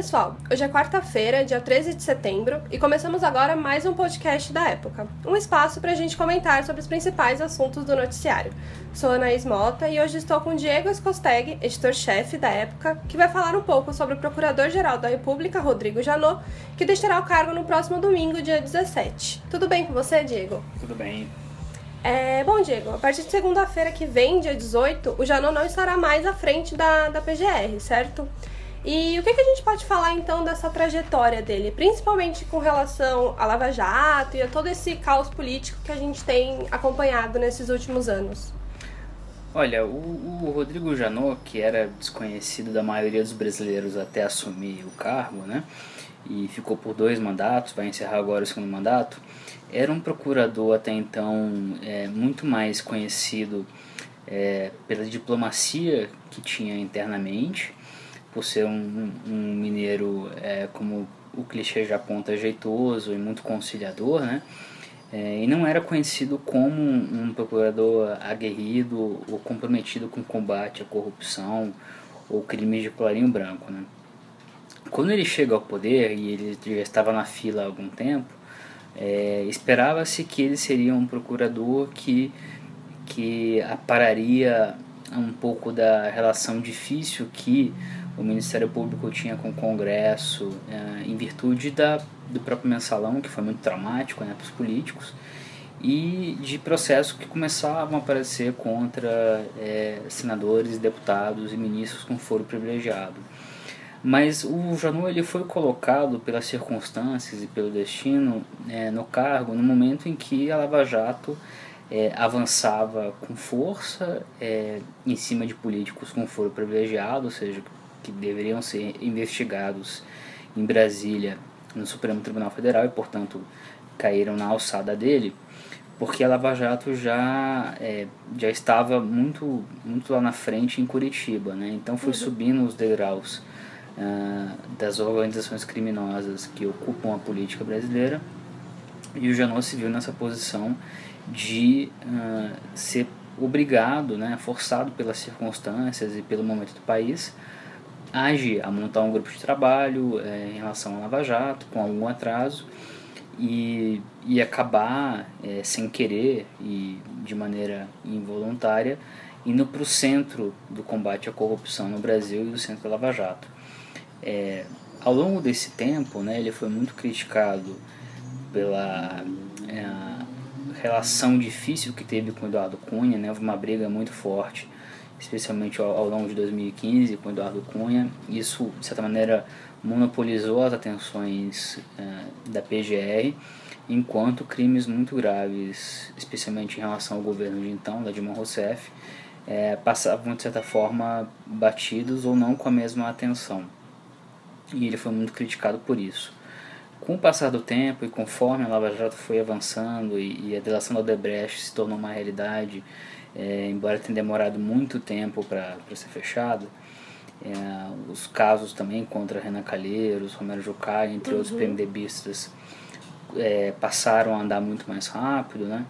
pessoal! Hoje é quarta-feira, dia 13 de setembro, e começamos agora mais um podcast da época. Um espaço para a gente comentar sobre os principais assuntos do noticiário. Sou Anaís Mota e hoje estou com Diego Escosteg, editor-chefe da época, que vai falar um pouco sobre o Procurador-Geral da República, Rodrigo Janot, que deixará o cargo no próximo domingo, dia 17. Tudo bem com você, Diego? Tudo bem. É, bom, Diego, a partir de segunda-feira que vem, dia 18, o Janot não estará mais à frente da, da PGR, certo? E o que, que a gente pode falar então dessa trajetória dele, principalmente com relação a Lava Jato e a todo esse caos político que a gente tem acompanhado nesses últimos anos? Olha, o, o Rodrigo Janot, que era desconhecido da maioria dos brasileiros até assumir o cargo, né? E ficou por dois mandatos, vai encerrar agora o segundo mandato, era um procurador até então é, muito mais conhecido é, pela diplomacia que tinha internamente por ser um, um mineiro, é, como o clichê já aponta, jeitoso e muito conciliador, né? É, e não era conhecido como um procurador aguerrido ou comprometido com o combate à corrupção ou crimes de colarinho branco, né? Quando ele chega ao poder, e ele já estava na fila há algum tempo, é, esperava-se que ele seria um procurador que, que apararia um pouco da relação difícil que o Ministério Público tinha com o Congresso, é, em virtude da, do próprio mensalão, que foi muito traumático né, para os políticos, e de processos que começavam a aparecer contra é, senadores, deputados e ministros com foro privilegiado. Mas o Janot ele foi colocado pelas circunstâncias e pelo destino é, no cargo no momento em que a Lava Jato é, avançava com força é, em cima de políticos com foro privilegiado, ou seja, que deveriam ser investigados em Brasília no Supremo Tribunal Federal e, portanto, caíram na alçada dele, porque a Lava Jato já, é, já estava muito, muito lá na frente em Curitiba, né? então foi uhum. subindo os degraus uh, das organizações criminosas que ocupam a política brasileira e o Janot se viu nessa posição de uh, ser obrigado, né, forçado pelas circunstâncias e pelo momento do país, age a montar um grupo de trabalho é, em relação ao Lava Jato, com algum atraso, e, e acabar é, sem querer e de maneira involuntária indo para o centro do combate à corrupção no Brasil e do centro da Lava Jato. É, ao longo desse tempo, né, ele foi muito criticado pela é, relação difícil que teve com Eduardo Cunha, né, uma briga muito forte especialmente ao, ao longo de 2015 com Eduardo Cunha. Isso, de certa maneira, monopolizou as atenções uh, da PGR, enquanto crimes muito graves, especialmente em relação ao governo de então, da Dilma Rousseff, é, passavam de certa forma batidos ou não com a mesma atenção. E ele foi muito criticado por isso. Com o passar do tempo e conforme a Lava Jato foi avançando e, e a delação da Odebrecht se tornou uma realidade é, embora tenha demorado muito tempo para ser fechado, é, os casos também contra Renan Calheiros, Romero Jucá, entre uhum. outros PMDBistas, é, passaram a andar muito mais rápido. Né?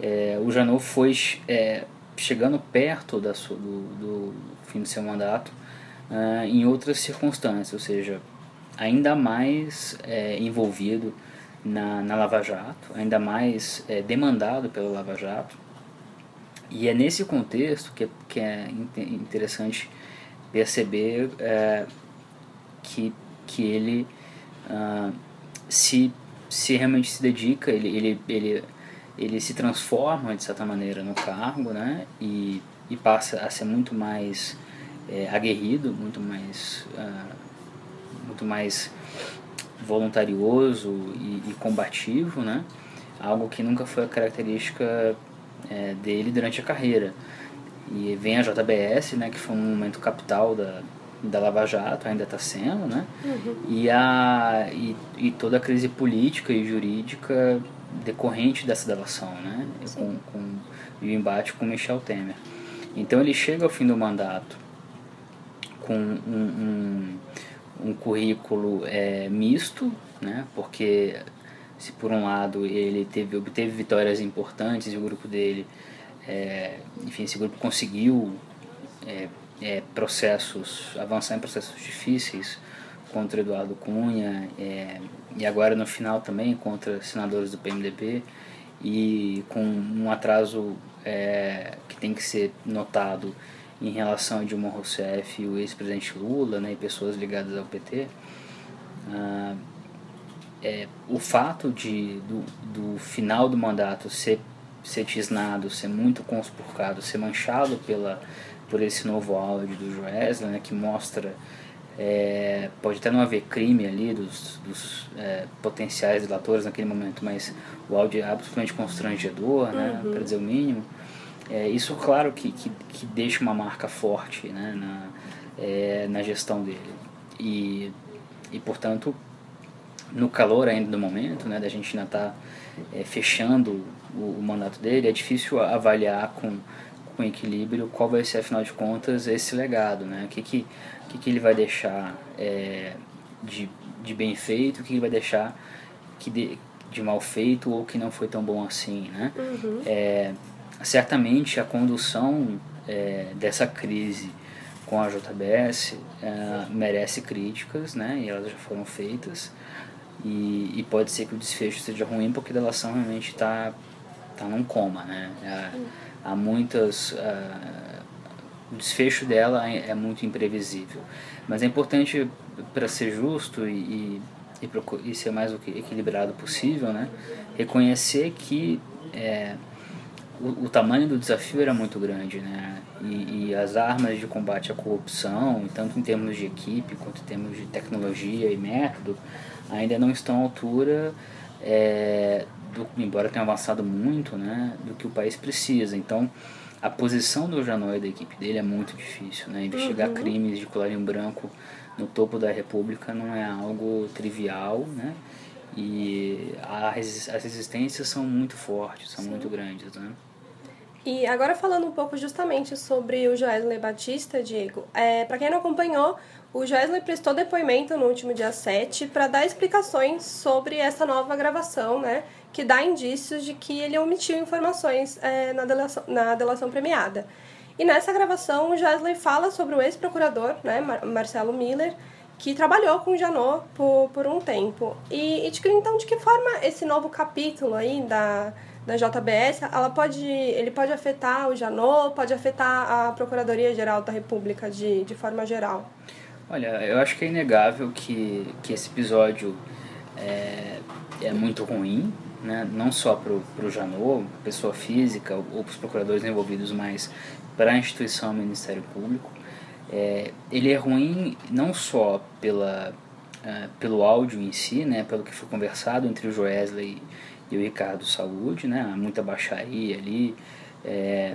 É, o Janot foi é, chegando perto da sua, do, do, fim do seu mandato é, em outras circunstâncias, ou seja, ainda mais envolvido na, na Lava Jato, ainda mais demandado pela Lava Jato e é nesse contexto que, que é interessante perceber é, que, que ele uh, se, se realmente se dedica, ele, ele, ele, ele se transforma de certa maneira no cargo né? e, e passa a ser muito mais é, aguerrido, muito mais, uh, muito mais voluntarioso e, e combativo, né? algo que nunca foi a característica é, dele durante a carreira. E vem a JBS, né, que foi um momento capital da, da Lava Jato, ainda está sendo, né? Uhum. E, a, e, e, toda a crise política e jurídica decorrente dessa delação, né? Com, com, e o embate com Michel Temer. Então ele chega ao fim do mandato com um, um, um currículo é, misto, né? Porque se por um lado ele teve, obteve vitórias importantes e o grupo dele, é, enfim, esse grupo conseguiu é, é, processos, avançar em processos difíceis, contra Eduardo Cunha, é, e agora no final também contra senadores do PMDB, e com um atraso é, que tem que ser notado em relação a Dilma Rousseff e o ex-presidente Lula né, e pessoas ligadas ao PT, ah, é, o fato de do, do final do mandato ser, ser tisnado, ser muito conspurcado, ser manchado pela, por esse novo áudio do Joesley, né, que mostra é, pode até não haver crime ali dos, dos é, potenciais delatores naquele momento, mas o áudio é absolutamente constrangedor, né, uhum. para dizer o mínimo. É, isso, claro, que, que, que, deixa uma marca forte né, na, é, na gestão dele. E, e, portanto, no calor ainda do momento, né, da gente ainda estar tá, é, fechando o, o, mandato dele, é difícil avaliar com, com equilíbrio qual vai ser, afinal de contas, esse legado. Né? O que, que, que, que ele vai deixar é, de, de bem feito, o que ele vai deixar que de, de mal feito ou que não foi tão bom assim. Né? Uhum. É, certamente a condução dessa crise com a JBS merece críticas, né, e elas já foram feitas, e, e, pode ser que o desfecho seja ruim porque a delação realmente está tá num coma, né, há, há muitas... Uh, o desfecho dela é, é, muito imprevisível, mas é importante para ser justo e, e, e, ser mais equilibrado possível, né, reconhecer que é, o, o, tamanho do desafio era muito grande, né? E, e, as armas de combate à corrupção, tanto em termos de equipe quanto em termos de tecnologia e método, ainda não estão à altura, é, do, embora tenham avançado muito, né, do que o país precisa. Então, a posição do Janot e da equipe dele é muito difícil, né? Investigar uhum. crimes de colarinho branco no topo da República não é algo trivial, né? E as resistências são muito fortes, são Sim. muito grandes, né? E agora falando um pouco justamente sobre o Joesley Batista, Diego, é, para quem não acompanhou, o Joesley prestou depoimento no último dia 7 para dar explicações sobre essa nova gravação, né, que dá indícios de que ele omitiu informações é, na, delação, na delação premiada. E nessa gravação, o Joesley fala sobre o ex-procurador, né, Marcelo Miller, que trabalhou com Janot por, por um tempo. E, e de, então, de que forma esse novo capítulo aí da da JBS, ela pode, ele pode afetar o Janot, pode afetar a Procuradoria-Geral da República de, de forma geral? Olha, eu acho que é inegável que, que esse episódio é, é muito ruim, né? não só para o Janot, pessoa física, ou para os procuradores envolvidos, mas para a instituição Ministério Público. É, ele é ruim não só pela, uh, pelo áudio em si, né, pelo que foi conversado entre o Joesley e o Ricardo Saúde, né? Há muita baixaria ali é,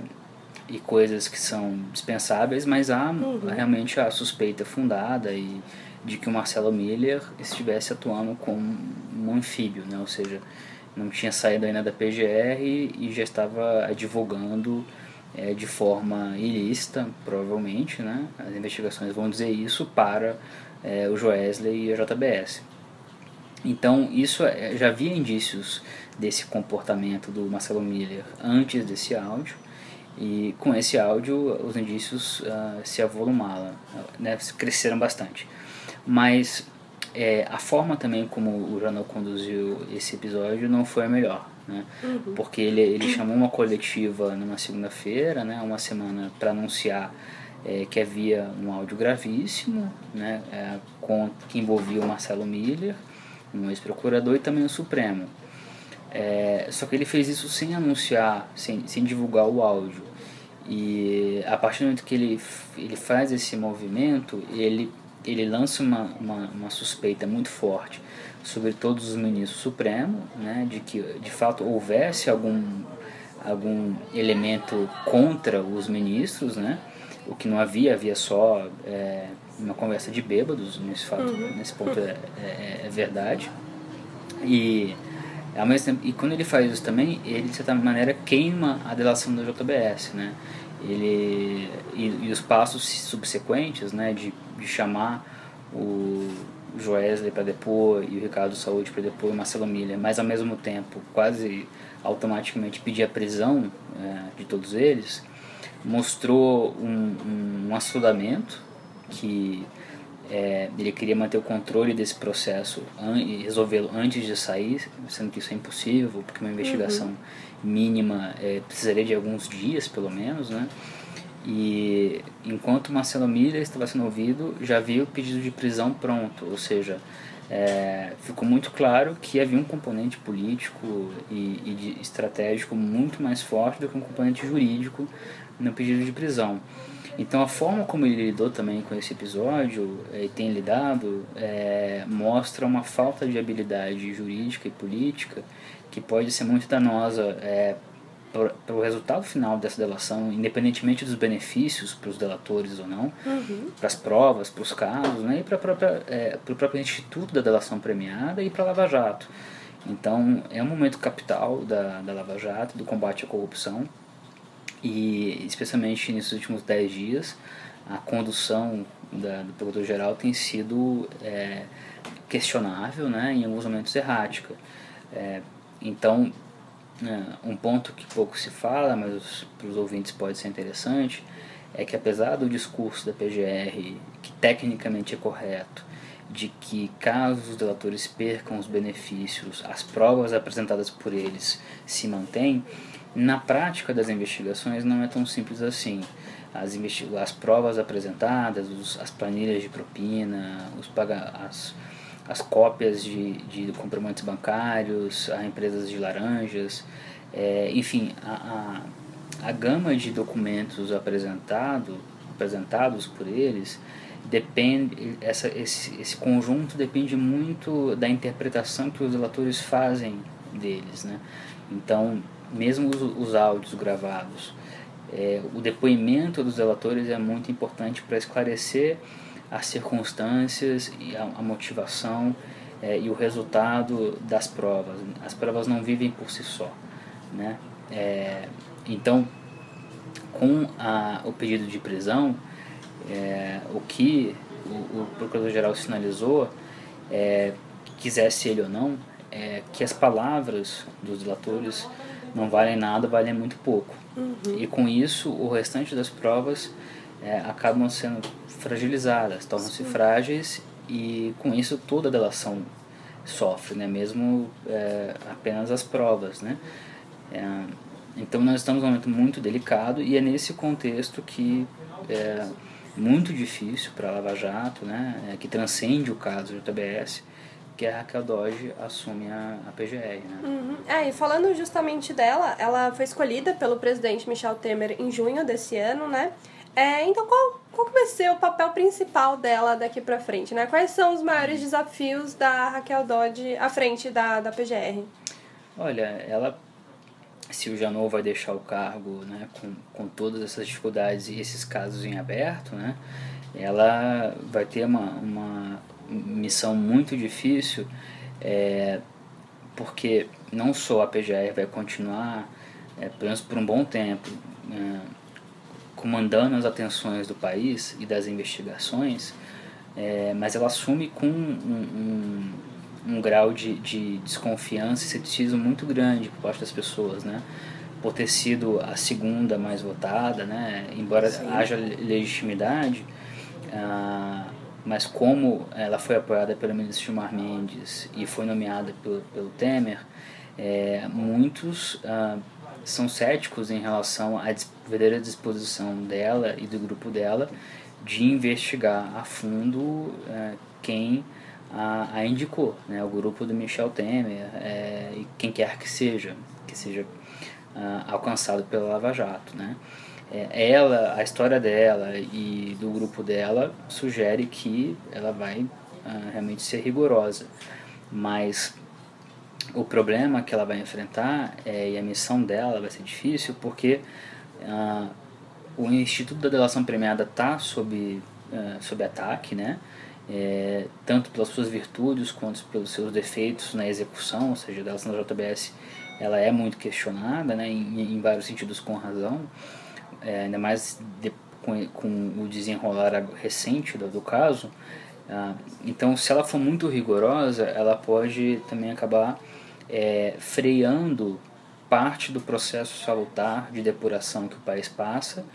e coisas que são dispensáveis, mas há uhum. realmente a suspeita fundada e de que o Marcelo Miller estivesse atuando como um anfíbio, né? Ou seja, não tinha saído ainda da PGR e já estava advogando é, de forma ilícita, provavelmente, né? As investigações vão dizer isso para é, o Joesley e a JBS. Então, isso é, já havia indícios desse comportamento do Marcelo Miller antes desse áudio, e com esse áudio os indícios uh, se avolumaram, né, cresceram bastante. Mas é, a forma também como o jornal conduziu esse episódio não foi a melhor, né? Uhum. Porque ele, ele chamou uma coletiva numa segunda-feira, né, uma semana para anunciar é, que havia um áudio gravíssimo, né, é, com, que envolvia o Marcelo Miller, um ex-procurador, e também o Supremo. É, só que ele fez isso sem anunciar, sem, sem divulgar o áudio. E a partir do momento que ele, ele faz esse movimento, ele, ele lança uma, uma, uma suspeita muito forte sobre todos os ministros supremos, né, de que de fato houvesse algum, algum elemento contra os ministros, né, o que não havia, havia só é, uma conversa de bêbados, nesse, fato, uhum. nesse ponto é, é, é verdade. E, ao mesmo tempo, e quando ele faz isso também, ele de certa maneira queima a delação da JBS, né? Ele, e, e os passos subsequentes né, de, de chamar o Joesley para depor e o Ricardo Saúde para depor e o Marcelo Miller, mas ao mesmo tempo quase automaticamente pedir a prisão é, de todos eles, mostrou um, um, um que é, ele queria manter o controle desse processo e resolvê-lo antes de sair, sendo que isso é impossível, porque uma investigação uhum. mínima é, precisaria de alguns dias, pelo menos, né? E enquanto Marcelo Miller estava sendo ouvido, já havia o pedido de prisão pronto, ou seja, é, ficou muito claro que havia um componente político e, e estratégico muito mais forte do que um componente jurídico no pedido de prisão. Então a forma como ele lidou também com esse episódio eh, e tem lidado é, mostra uma falta de habilidade jurídica e política que pode ser muito danosa é, para o resultado final dessa delação, independentemente dos benefícios para os delatores ou não, uhum. para as provas, para os casos, né, e para é, o próprio instituto da delação premiada e para a Lava Jato. Então é um momento capital da, da Lava Jato, do combate à corrupção, e especialmente nesses últimos dez dias, a condução da, do Procurador-Geral tem sido é, questionável, né, em alguns momentos errática. É, então, é, um ponto que pouco se fala, mas para os ouvintes pode ser interessante, é que apesar do discurso da PGR, que tecnicamente é correto, de que caso os delatores percam os benefícios, as provas apresentadas por eles se mantêm, na prática das investigações não é tão simples assim. As, as provas apresentadas, os, as planilhas de propina, os paga as, as cópias de, de bancários a empresas de laranjas, é, enfim, a, a, a gama de documentos apresentado, apresentados por eles depende essa, esse, esse conjunto depende muito da interpretação que os relatores fazem deles, né? Então mesmo os, os áudios gravados. É, o depoimento dos relatores é muito importante para esclarecer as circunstâncias e a, a motivação é, e o resultado das provas. As provas não vivem por si só. Né? É, então, com a, o pedido de prisão, é, o que o, o Procurador-Geral sinalizou, é, quisesse ele ou não, é que as palavras dos relatores não valem nada, valem muito pouco. Uhum. E com isso, o restante das provas é, acabam sendo fragilizadas, tornam-se frágeis e com isso toda a delação sofre, né? mesmo é, apenas as provas. Né? É, então nós estamos num momento muito delicado e é nesse contexto que é muito difícil para a Lava Jato, né? É, que transcende o caso do JBS, que a Raquel Dodge assume a, a PGR. Né? Uhum. É, e falando justamente dela, ela foi escolhida pelo presidente Michel Temer em junho desse ano, né? É, então, qual, qual vai ser o papel principal dela daqui para frente, né? Quais são os maiores desafios da Raquel Dodge à frente da, da PGR? Olha, ela, se o Janot vai deixar o cargo, né, com, com todas essas dificuldades e esses casos em aberto, né, ela vai ter uma, uma missão muito difícil, é, porque não só a PGR vai continuar, é, pelo menos por um bom tempo, é, comandando as atenções do país e das investigações, é, mas ela assume com um, um, um grau de, de, desconfiança e ceticismo muito grande por parte das pessoas, né? Por ter sido a segunda mais votada, né? Embora Sim. haja legitimidade, ah, mas como ela foi apoiada pelo ministro Gilmar Mendes e foi nomeada pelo, pelo Temer, é, muitos ah, são céticos em relação à verdadeira disposição dela e do grupo dela de investigar a fundo é, quem a, a, indicou, né, o grupo do Michel Temer é, e quem quer que seja, que seja ah, alcançado pela Lava Jato, né é, ela, a história dela e do grupo dela sugere que ela vai uh, realmente ser rigorosa. Mas o problema que ela vai enfrentar é, e a missão dela vai ser difícil porque uh, o Instituto da Delação Premiada está sob, sob ataque, né? É, tanto pelas suas virtudes quanto pelos seus defeitos na execução, ou seja, a delação da JBS ela é muito questionada, né, em, em vários sentidos com razão é, ainda mais de, com, com, o desenrolar recente do, do caso. Ah, então, se ela for muito rigorosa, ela pode também acabar é, freando parte do processo salutar de depuração que o país passa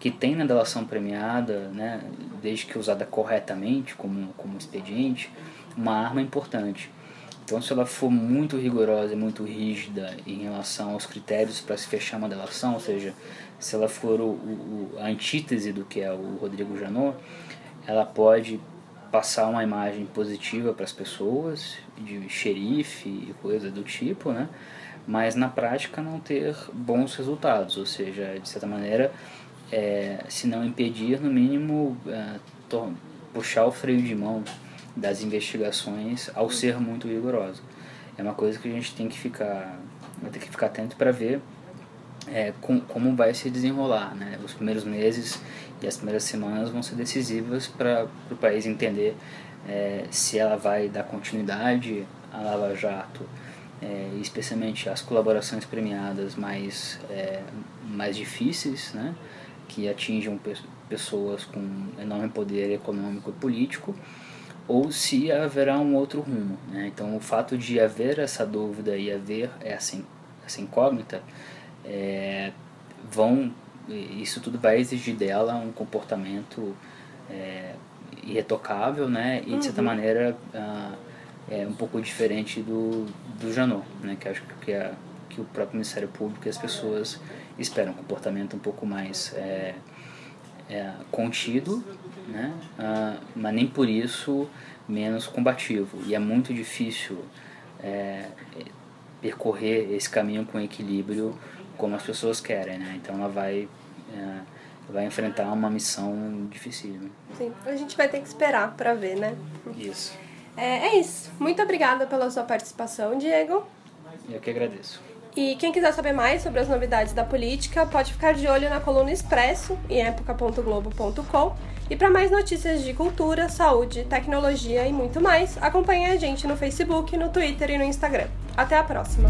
que tem na delação premiada, né, desde que usada corretamente como, como expediente, uma arma importante. Então, se ela for muito rigorosa e muito rígida em relação aos critérios para se fechar uma delação, ou seja, se ela for o, o, a antítese do que é o Rodrigo Janot, ela pode passar uma imagem positiva para as pessoas, de xerife e coisa do tipo, né? mas na prática não ter bons resultados, ou seja, de certa maneira, é, se não impedir, no mínimo, é, puxar o freio de mão das investigações ao ser muito rigorosa. É uma coisa que a gente tem que ficar, vai ter que ficar atento para ver é, com, como vai se desenrolar. Né? Os primeiros meses e as primeiras semanas vão ser decisivas para o país entender é, se ela vai dar continuidade à Lava Jato, é, especialmente as colaborações premiadas mais, é, mais difíceis, né? Que atinjam pessoas com enorme poder econômico e político, ou se haverá um outro rumo. Né? Então, o fato de haver essa dúvida e haver essa, essa incógnita, é, vão, isso tudo vai exigir dela um comportamento é, irretocável né? e, de certa uhum. maneira, ah, é um pouco diferente do, do Janot, né? que acho que, é, que o próprio Ministério Público e as pessoas esperam um comportamento um pouco mais é, é, contido, né? Ah, mas nem por isso menos combativo. E é muito difícil é, percorrer esse caminho com equilíbrio como as pessoas querem. Né? Então ela vai, é, vai enfrentar uma missão difícil. Sim, a gente vai ter que esperar para ver, né? Isso. É, é isso. Muito obrigada pela sua participação, Diego. Eu que agradeço. E quem quiser saber mais sobre as novidades da política, pode ficar de olho na coluna Expresso em época.globo.com. E para mais notícias de cultura, saúde, tecnologia e muito mais, acompanhe a gente no Facebook, no Twitter e no Instagram. Até a próxima!